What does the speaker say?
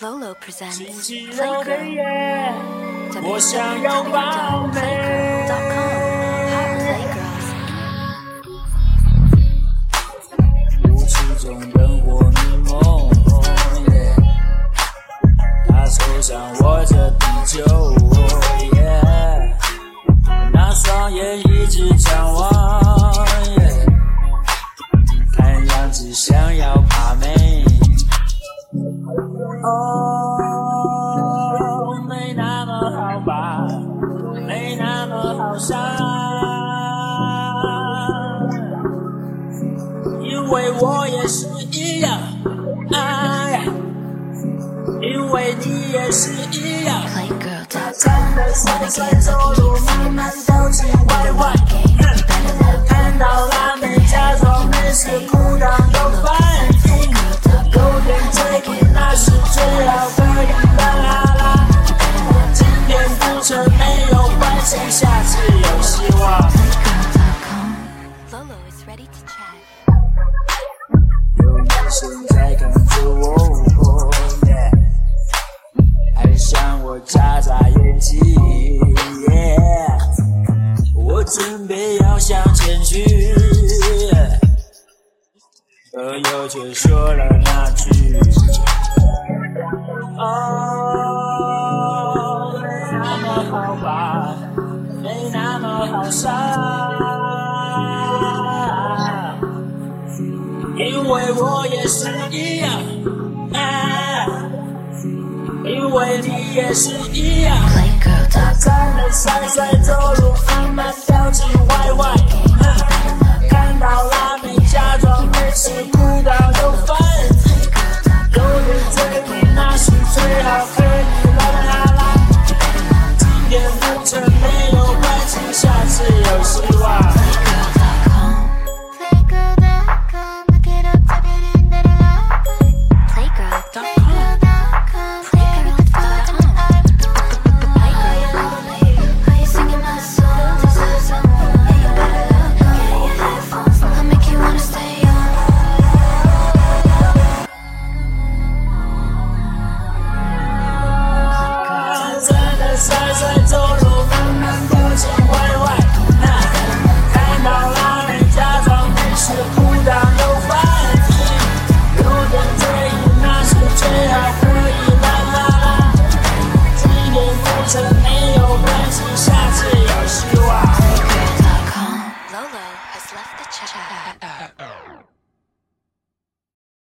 Lolo presents 星期六的 Playgirl. 夜，我想要爆美。www.playgirls.com. Hot playgirls. 雾气中灯火迷蒙，他手上握着啤酒，那双眼一直张望，看样子想要把妹。哦，没那么好吧，没那么好上。因为我也是一样，哎，因为你也是一样。站在晒晒走路，慢慢走进歪歪。看到向我眨眨眼睛，耶我准备要向前去，朋友却说了那句：哦，没那么好吧，没那么好上。因为我也是一样，啊，为你也是一样。Playgirl.com. 站了晒晒走路，left the chat. Uh, uh, uh.